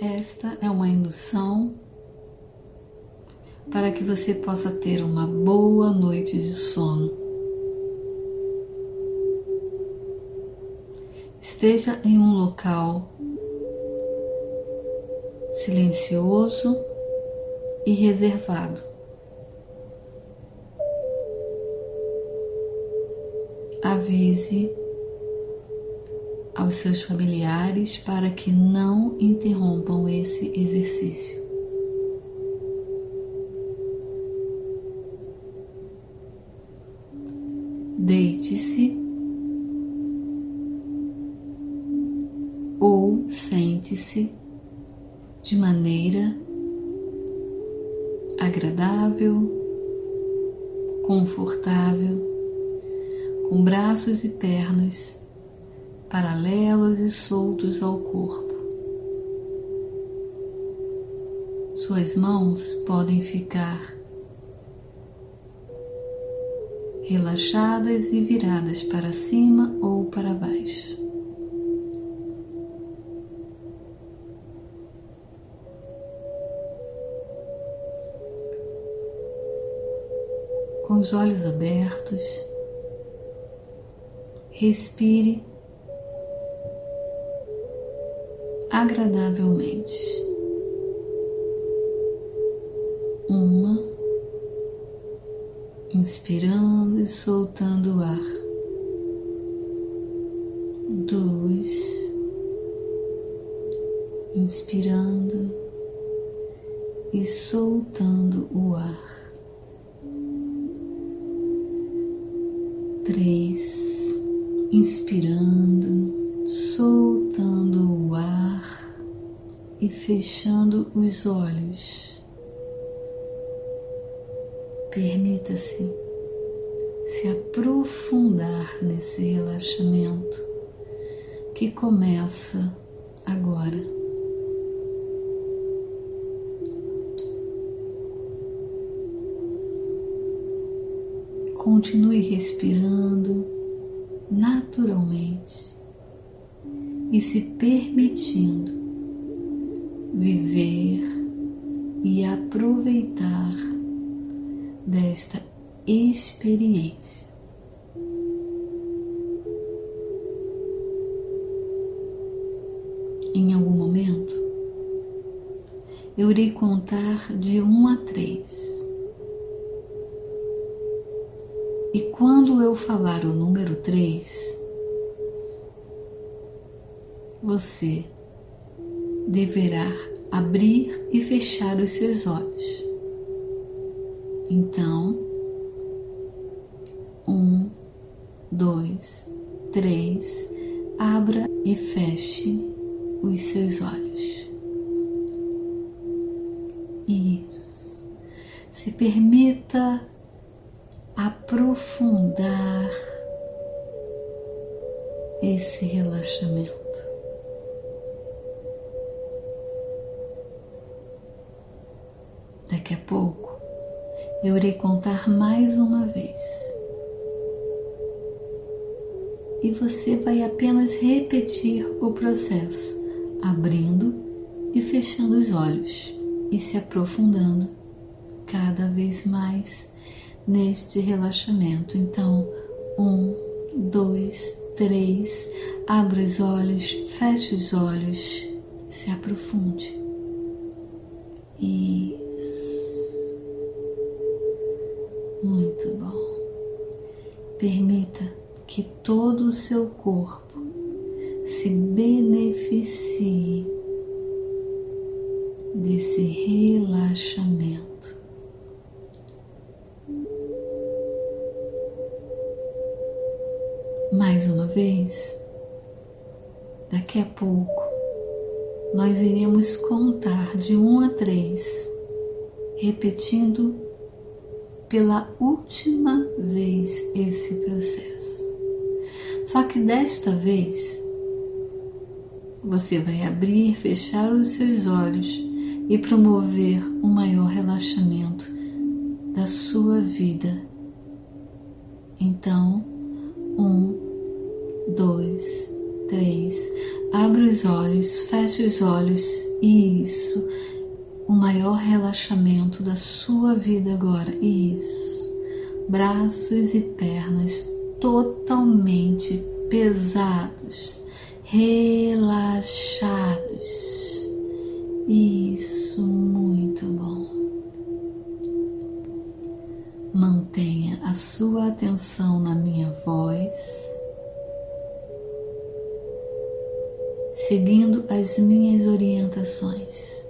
Esta é uma indução para que você possa ter uma boa noite de sono. Esteja em um local silencioso e reservado. Avise aos seus familiares para que não interrompam esse exercício. Deite-se ou sente-se de maneira agradável, confortável, com braços e pernas paralelos e soltos ao corpo. Suas mãos podem ficar relaxadas e viradas para cima ou para baixo. Com os olhos abertos, respire agradavelmente. Uma, inspirando e soltando o ar. Dois, inspirando e soltando os olhos. Permita-se se aprofundar nesse relaxamento que começa agora. Continue respirando naturalmente e se permitindo viver e aproveitar desta experiência. Em algum momento, eu irei contar de um a três. E quando eu falar o número três, você deverá abrir e fechar os seus olhos. Então, um, dois, três, abra e feche os seus olhos. Isso. Se permita aprofundar esse relaxamento. Daqui a pouco eu irei contar mais uma vez. E você vai apenas repetir o processo, abrindo e fechando os olhos e se aprofundando cada vez mais neste relaxamento. Então, um, dois, três, abra os olhos, feche os olhos, se aprofunde. E Muito bom. Permita que todo o seu corpo se beneficie desse relaxamento. Mais uma vez, daqui a pouco, nós iremos contar de um a três, repetindo pela última vez esse processo. Só que desta vez você vai abrir, fechar os seus olhos e promover um maior relaxamento da sua vida. Então, um, dois, três, abre os olhos, feche os olhos Isso. O maior relaxamento da sua vida agora. Isso. Braços e pernas totalmente pesados, relaxados. Isso, muito bom. Mantenha a sua atenção na minha voz, seguindo as minhas orientações.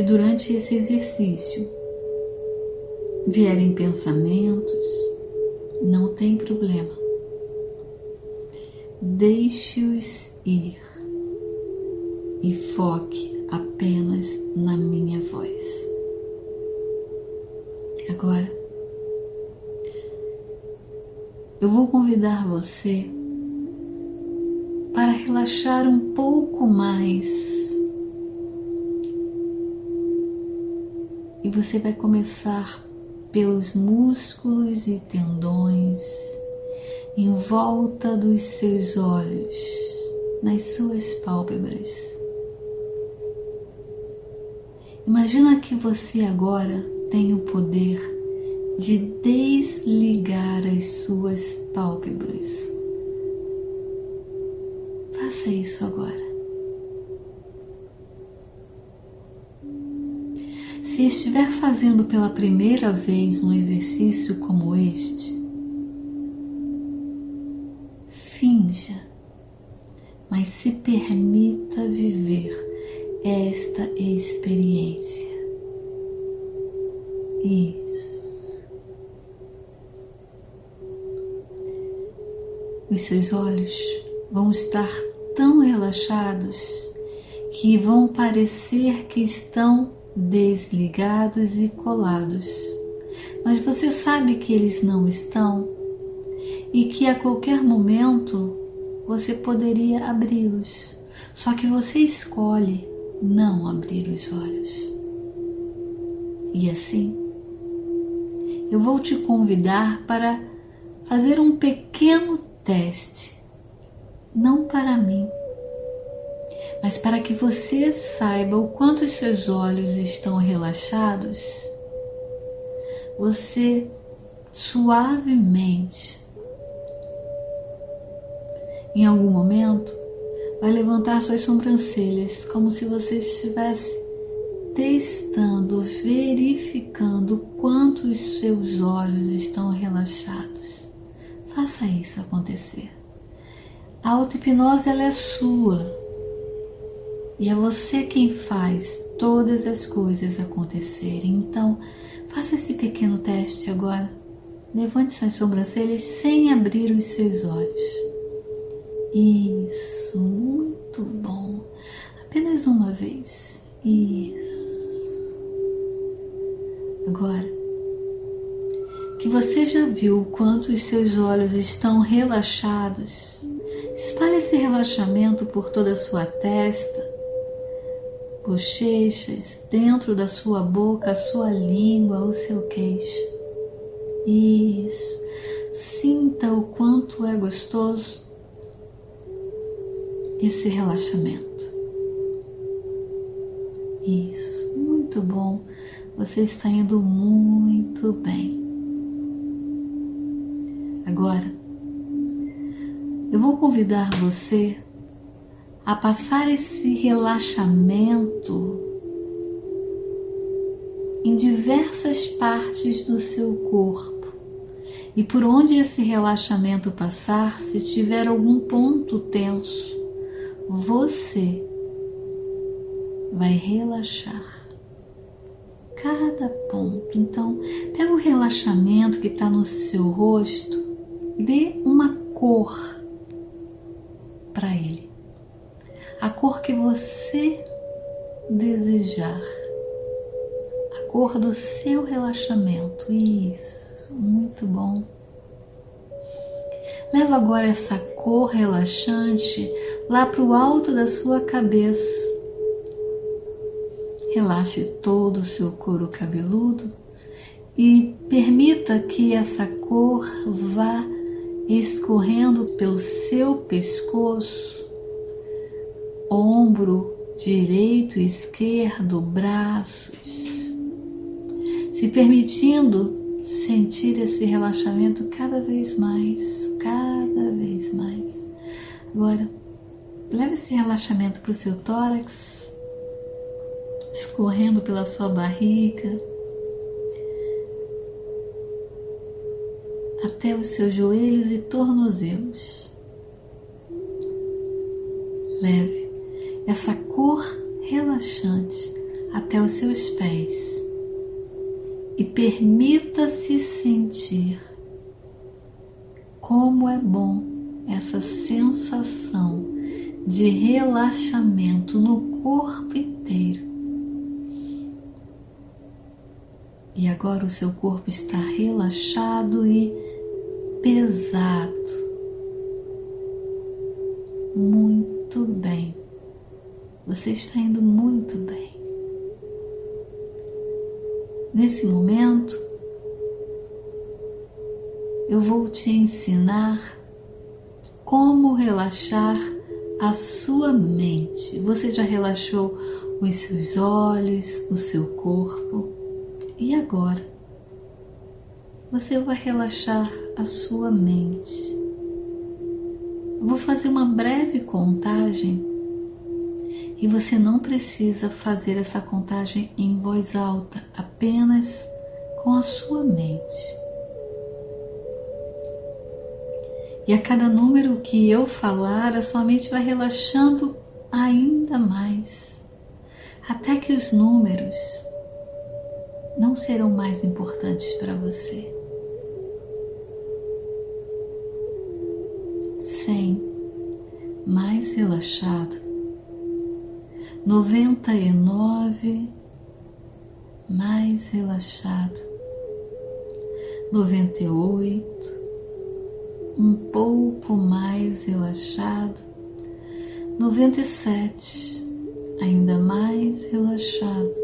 Se durante esse exercício vierem pensamentos, não tem problema. Deixe-os ir e foque apenas na minha voz. Agora, eu vou convidar você para relaxar um pouco mais. E você vai começar pelos músculos e tendões em volta dos seus olhos, nas suas pálpebras. Imagina que você agora tem o poder de desligar as suas pálpebras. Faça isso agora. Se estiver fazendo pela primeira vez um exercício como este, finja, mas se permita viver esta experiência. Isso. Os seus olhos vão estar tão relaxados que vão parecer que estão desligados e colados. Mas você sabe que eles não estão e que a qualquer momento você poderia abri-los. Só que você escolhe não abrir os olhos. E assim, eu vou te convidar para fazer um pequeno teste, não para mim, mas para que você saiba o quanto os seus olhos estão relaxados. Você suavemente, em algum momento, vai levantar suas sobrancelhas como se você estivesse testando, verificando quanto os seus olhos estão relaxados. Faça isso acontecer. A auto-hipnose ela é sua. E é você quem faz todas as coisas acontecerem. Então, faça esse pequeno teste agora. Levante suas sobrancelhas sem abrir os seus olhos. Isso, muito bom. Apenas uma vez. Isso. Agora, que você já viu o quanto os seus olhos estão relaxados, espalhe esse relaxamento por toda a sua testa, bochechas, dentro da sua boca, a sua língua, o seu queixo. Isso. Sinta o quanto é gostoso esse relaxamento. Isso, muito bom. Você está indo muito bem. Agora, eu vou convidar você a passar esse relaxamento em diversas partes do seu corpo. E por onde esse relaxamento passar, se tiver algum ponto tenso, você vai relaxar cada ponto. Então, pega o relaxamento que está no seu rosto, dê uma cor para ele, a cor que você desejar, a cor do seu relaxamento. Isso, muito bom. Leva agora essa cor relaxante lá para o alto da sua cabeça. Relaxe todo o seu couro cabeludo e permita que essa cor vá escorrendo pelo seu pescoço, ombro direito esquerdo, braços, se permitindo sentir esse relaxamento cada vez mais, cada vez mais. Agora, leve esse relaxamento para o seu tórax, escorrendo pela sua barriga, até os seus joelhos e tornozelos. Leve essa cor relaxante até os seus pés e permita-se sentir como é bom essa sensação de relaxamento no corpo inteiro. E agora o seu corpo está relaxado e pesado. Muito bem. Você está indo muito bem. Nesse momento, eu vou te ensinar como relaxar a sua mente. Você já relaxou os seus olhos, o seu corpo e agora você vai relaxar a sua mente. Eu vou fazer uma breve contagem e você não precisa fazer essa contagem em voz alta, apenas com a sua mente. E a cada número que eu falar, a sua mente vai relaxando ainda mais, até que os números não serão mais importantes para você. Cem, mais relaxado noventa e nove, mais relaxado, noventa e oito, um pouco mais relaxado, noventa e sete, ainda mais relaxado.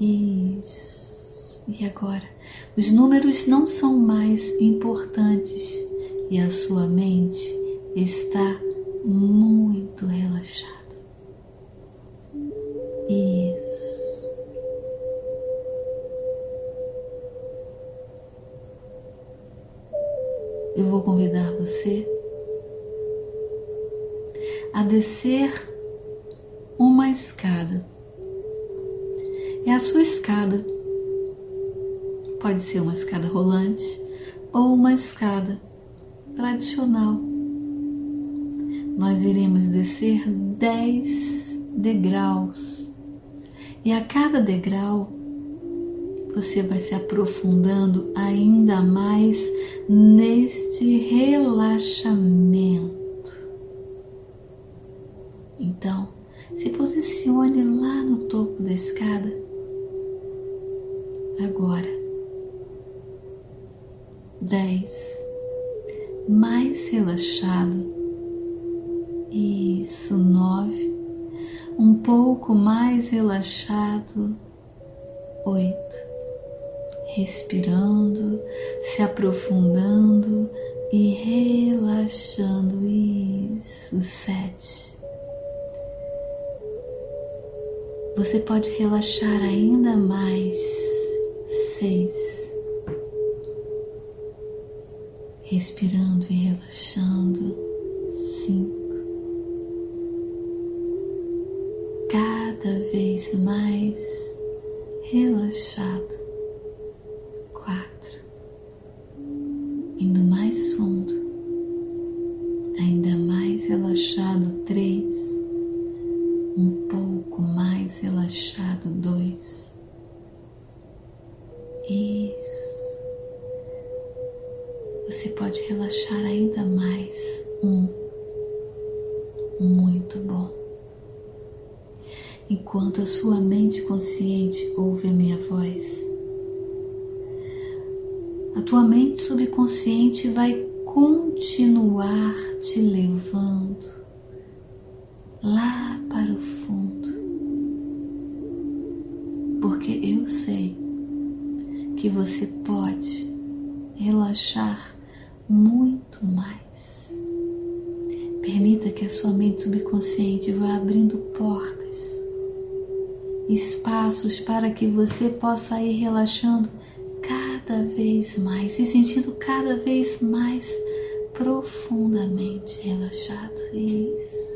Isso. E agora, os números não são mais importantes e a sua mente está muito relaxado. Isso. Eu vou convidar você a descer uma escada. É a sua escada. Pode ser uma escada rolante ou uma escada tradicional nós iremos descer dez degraus. E a cada degrau você vai se aprofundando ainda mais neste relaxamento. Então, se posicione lá no topo da escada. Agora, dez, mais relaxado pouco mais relaxado. Oito. Respirando, se aprofundando e relaxando. Isso, sete. Você pode relaxar ainda mais. Seis. Respirando e relaxando. Cinco. Cada vez mais relaxado. Porque eu sei que você pode relaxar muito mais. Permita que a sua mente subconsciente vá abrindo portas, espaços para que você possa ir relaxando cada vez mais, se sentindo cada vez mais profundamente relaxado. Isso.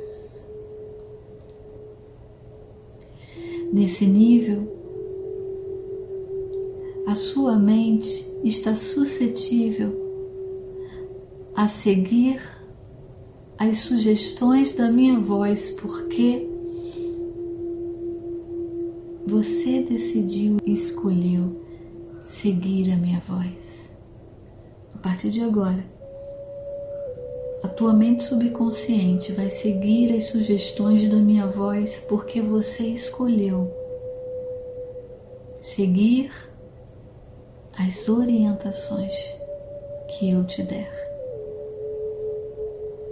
Nesse nível, sua mente está suscetível a seguir as sugestões da minha voz, porque você decidiu e escolheu seguir a minha voz. A partir de agora, a tua mente subconsciente vai seguir as sugestões da minha voz porque você escolheu seguir as orientações que eu te der.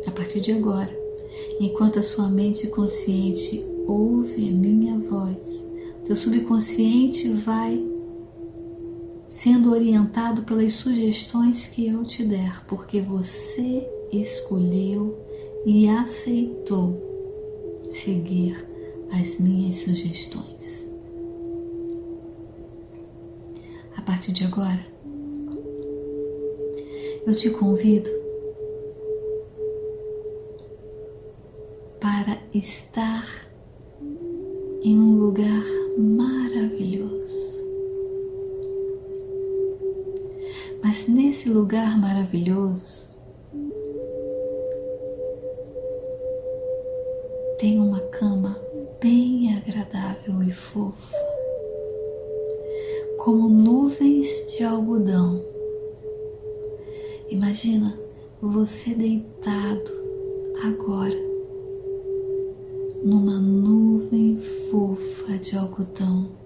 A partir de agora, enquanto a sua mente consciente ouve a minha voz, teu subconsciente vai sendo orientado pelas sugestões que eu te der, porque você escolheu e aceitou seguir as minhas sugestões. A partir de agora, eu te convido para estar em um lugar maravilhoso. Mas nesse lugar maravilhoso tem uma cama bem agradável e fofa, de algodão. Imagina você deitado agora numa nuvem fofa de algodão.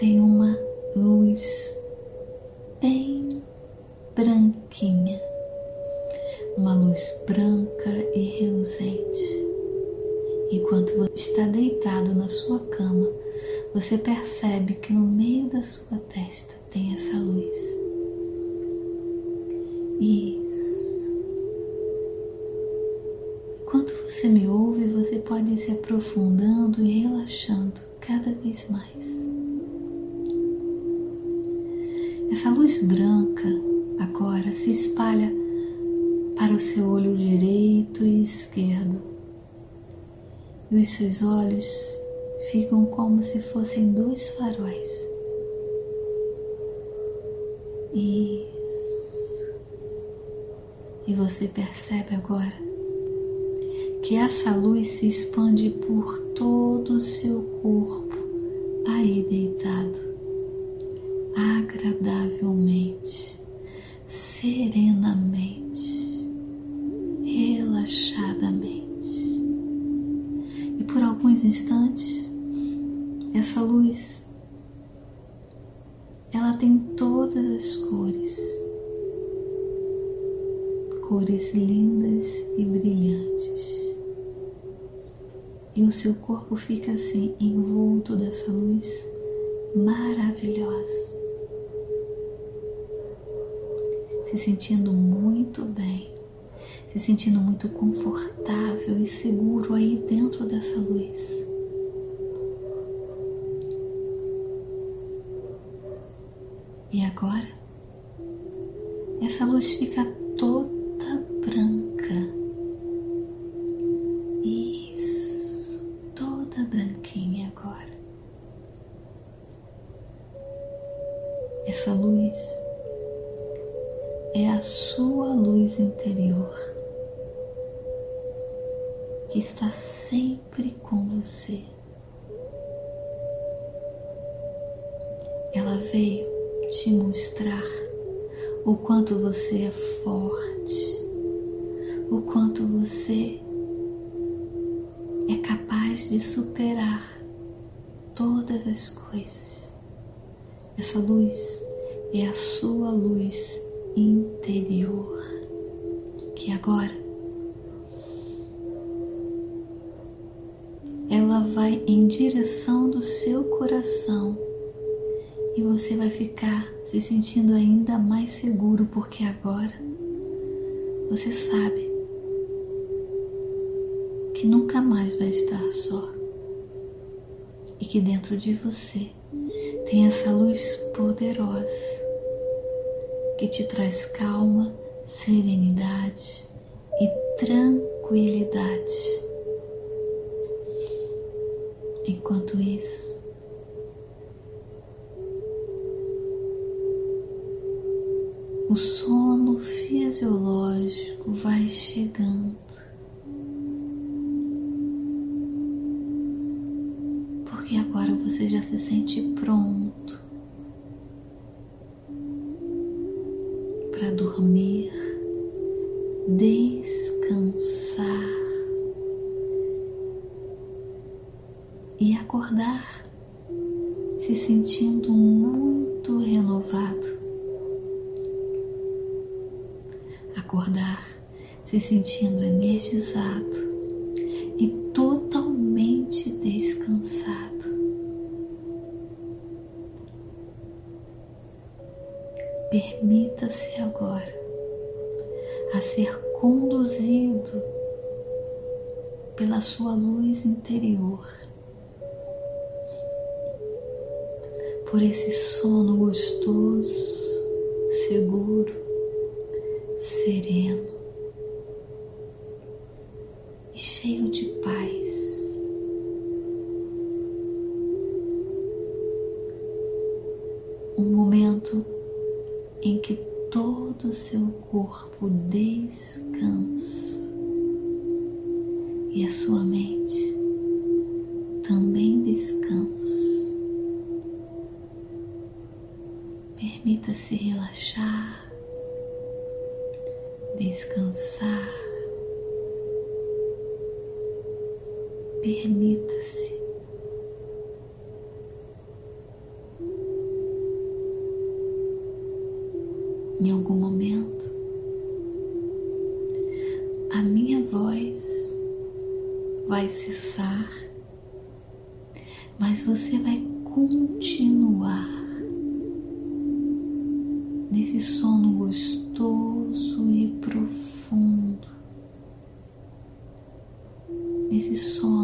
Tem uma luz bem branquinha, uma luz branca e reluzente. Enquanto está deitado na sua cama, você percebe que no meio da sua ficam como se fossem dois faróis. E e você percebe agora que essa luz se expande por todo o seu corpo, aí deitado, agradavelmente, serenamente, essa luz ela tem todas as cores cores lindas e brilhantes. E o seu corpo fica assim, envolto dessa luz maravilhosa. Se sentindo muito bem, se sentindo muito confortável e seguro aí dentro dessa luz. E agora, essa luz fica toda branca. Isso, toda branquinha agora. Essa luz é a sua luz interior. que está sempre com você. Ela veio te mostrar o quanto você é forte, o quanto você é capaz de superar todas as coisas. Essa luz você sabe que nunca mais vai estar só e que dentro de você tem essa luz poderosa que te traz calma, serenidade e tranquilidade. Enquanto isso, o sono fisiológico vai chegando. e agora você já se sente pronto para dormir, descansar e acordar se sentindo muito renovado. Acordar se sentindo energizado e totalmente descansado. Permita-se agora a ser conduzido pela sua luz interior, por esse sono Um momento em que todo o seu corpo descansa e a sua mente também descansa. Permita-se relaxar, descansar. Permita-se cessar, mas você vai continuar nesse sono gostoso e profundo, nesse sono